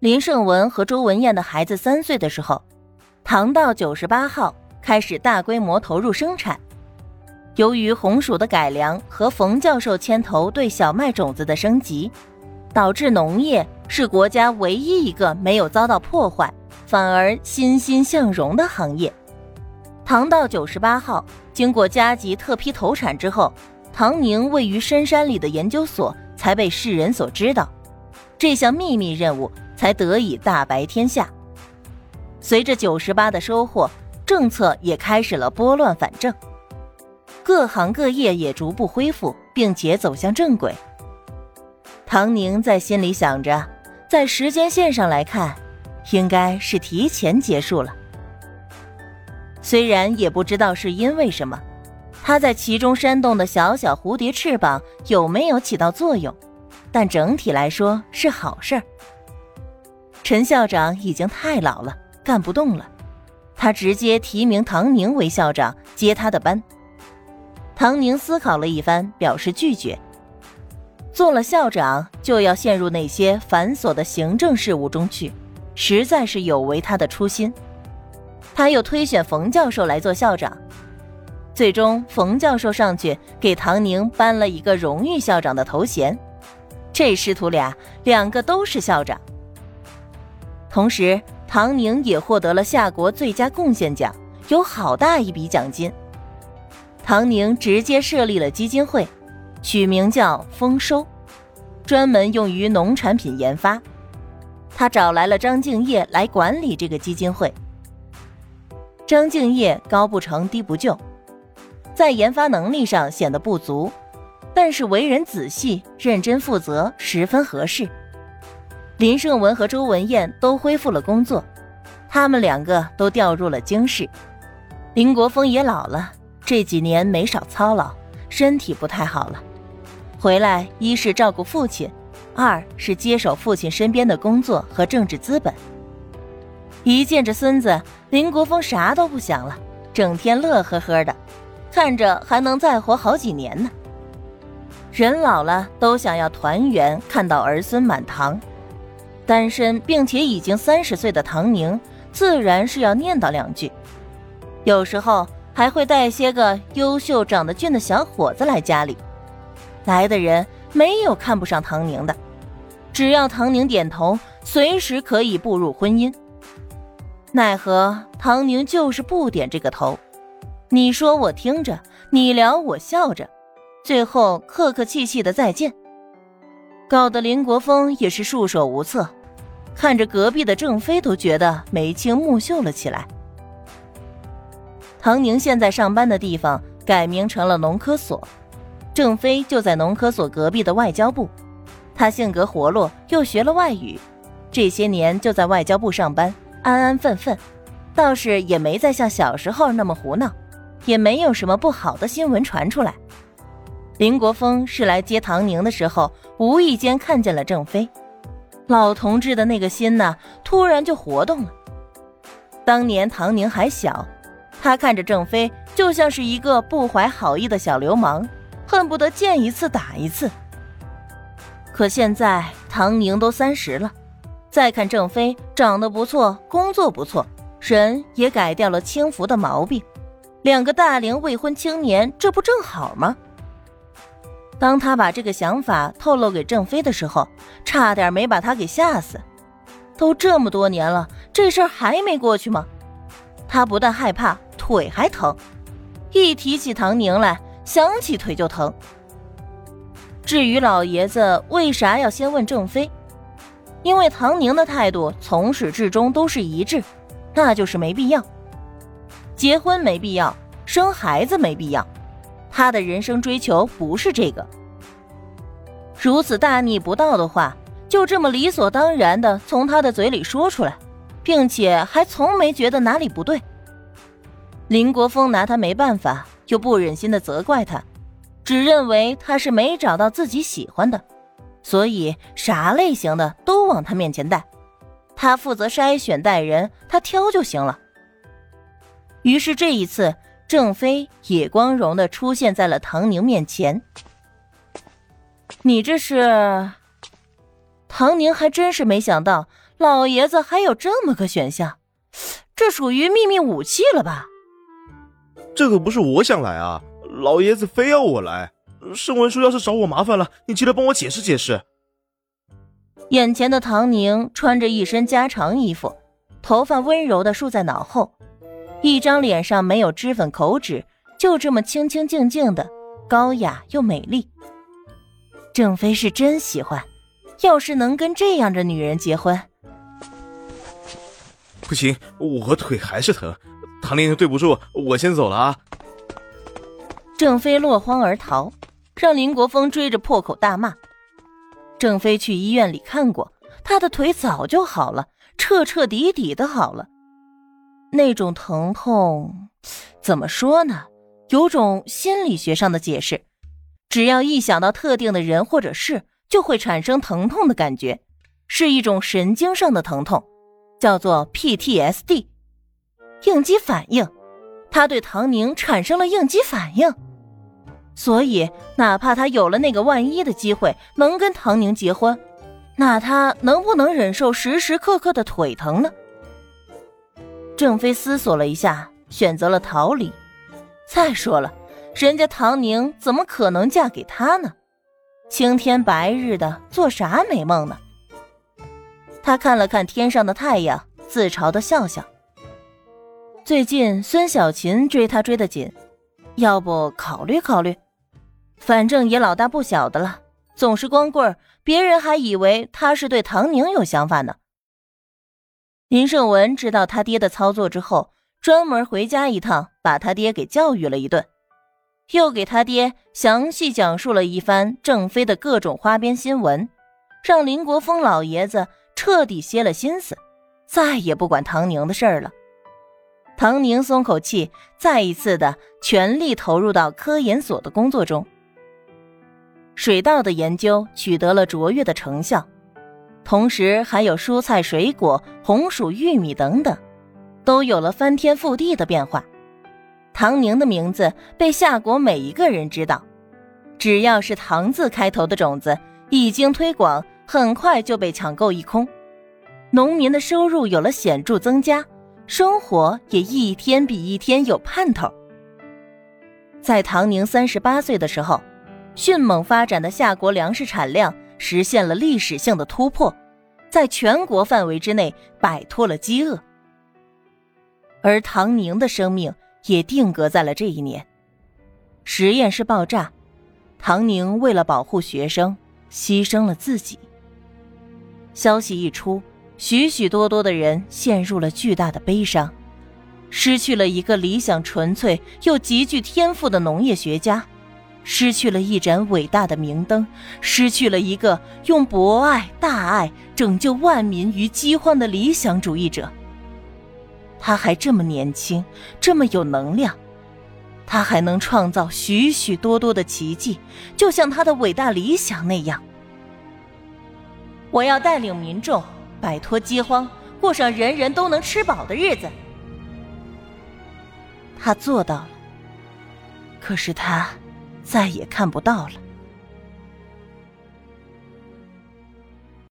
林胜文和周文艳的孩子三岁的时候，唐道九十八号开始大规模投入生产。由于红薯的改良和冯教授牵头对小麦种子的升级，导致农业是国家唯一一个没有遭到破坏，反而欣欣向荣的行业。唐道九十八号经过加急特批投产之后，唐宁位于深山里的研究所才被世人所知道，这项秘密任务才得以大白天下。随着九十八的收获，政策也开始了拨乱反正。各行各业也逐步恢复，并且走向正轨。唐宁在心里想着，在时间线上来看，应该是提前结束了。虽然也不知道是因为什么，他在其中扇动的小小蝴蝶翅膀有没有起到作用，但整体来说是好事儿。陈校长已经太老了，干不动了，他直接提名唐宁为校长，接他的班。唐宁思考了一番，表示拒绝。做了校长，就要陷入那些繁琐的行政事务中去，实在是有违他的初心。他又推选冯教授来做校长，最终冯教授上去给唐宁颁了一个荣誉校长的头衔。这师徒俩，两个都是校长。同时，唐宁也获得了夏国最佳贡献奖，有好大一笔奖金。唐宁直接设立了基金会，取名叫“丰收”，专门用于农产品研发。他找来了张敬业来管理这个基金会。张敬业高不成低不就，在研发能力上显得不足，但是为人仔细、认真负责，十分合适。林胜文和周文艳都恢复了工作，他们两个都调入了京市。林国峰也老了。这几年没少操劳，身体不太好了。回来一是照顾父亲，二是接手父亲身边的工作和政治资本。一见着孙子，林国峰啥都不想了，整天乐呵呵的，看着还能再活好几年呢。人老了都想要团圆，看到儿孙满堂。单身并且已经三十岁的唐宁，自然是要念叨两句。有时候。还会带些个优秀、长得俊的小伙子来家里，来的人没有看不上唐宁的，只要唐宁点头，随时可以步入婚姻。奈何唐宁就是不点这个头，你说我听着，你聊我笑着，最后客客气气的再见，搞得林国峰也是束手无策，看着隔壁的郑飞都觉得眉清目秀了起来。唐宁现在上班的地方改名成了农科所，郑飞就在农科所隔壁的外交部。他性格活络，又学了外语，这些年就在外交部上班，安安分分，倒是也没再像小时候那么胡闹，也没有什么不好的新闻传出来。林国峰是来接唐宁的时候，无意间看见了郑飞，老同志的那个心呐，突然就活动了。当年唐宁还小。他看着郑飞，就像是一个不怀好意的小流氓，恨不得见一次打一次。可现在唐宁都三十了，再看郑飞，长得不错，工作不错，人也改掉了轻浮的毛病，两个大龄未婚青年，这不正好吗？当他把这个想法透露给郑飞的时候，差点没把他给吓死。都这么多年了，这事儿还没过去吗？他不但害怕。腿还疼，一提起唐宁来，想起腿就疼。至于老爷子为啥要先问郑飞，因为唐宁的态度从始至终都是一致，那就是没必要，结婚没必要，生孩子没必要，他的人生追求不是这个。如此大逆不道的话，就这么理所当然的从他的嘴里说出来，并且还从没觉得哪里不对。林国峰拿他没办法，又不忍心的责怪他，只认为他是没找到自己喜欢的，所以啥类型的都往他面前带，他负责筛选带人，他挑就行了。于是这一次，郑飞也光荣的出现在了唐宁面前。你这是？唐宁还真是没想到，老爷子还有这么个选项，这属于秘密武器了吧？这可不是我想来啊，老爷子非要我来。盛文书要是找我麻烦了，你记得帮我解释解释。眼前的唐宁穿着一身家常衣服，头发温柔的竖在脑后，一张脸上没有脂粉口脂，就这么清清静静的，高雅又美丽。郑飞是真喜欢。要是能跟这样的女人结婚，不行，我腿还是疼。唐玲，对不住，我先走了啊。郑飞落荒而逃，让林国峰追着破口大骂。郑飞去医院里看过，他的腿早就好了，彻彻底底的好了。那种疼痛，怎么说呢？有种心理学上的解释，只要一想到特定的人或者事。就会产生疼痛的感觉，是一种神经上的疼痛，叫做 PTSD，应激反应。他对唐宁产生了应激反应，所以哪怕他有了那个万一的机会能跟唐宁结婚，那他能不能忍受时时刻刻的腿疼呢？郑飞思索了一下，选择了逃离。再说了，人家唐宁怎么可能嫁给他呢？青天白日的，做啥美梦呢？他看了看天上的太阳，自嘲的笑笑。最近孙小琴追他追得紧，要不考虑考虑？反正也老大不小的了，总是光棍，别人还以为他是对唐宁有想法呢。林胜文知道他爹的操作之后，专门回家一趟，把他爹给教育了一顿。又给他爹详细讲述了一番郑飞的各种花边新闻，让林国峰老爷子彻底歇了心思，再也不管唐宁的事儿了。唐宁松口气，再一次的全力投入到科研所的工作中。水稻的研究取得了卓越的成效，同时还有蔬菜、水果、红薯、玉米等等，都有了翻天覆地的变化。唐宁的名字被夏国每一个人知道，只要是“唐”字开头的种子，一经推广，很快就被抢购一空。农民的收入有了显著增加，生活也一天比一天有盼头。在唐宁三十八岁的时候，迅猛发展的夏国粮食产量实现了历史性的突破，在全国范围之内摆脱了饥饿，而唐宁的生命。也定格在了这一年。实验室爆炸，唐宁为了保护学生，牺牲了自己。消息一出，许许多多的人陷入了巨大的悲伤，失去了一个理想纯粹又极具天赋的农业学家，失去了一盏伟大的明灯，失去了一个用博爱、大爱拯救万民于饥荒的理想主义者。他还这么年轻，这么有能量，他还能创造许许多多的奇迹，就像他的伟大理想那样。我要带领民众摆脱饥荒，过上人人都能吃饱的日子。他做到了，可是他再也看不到了。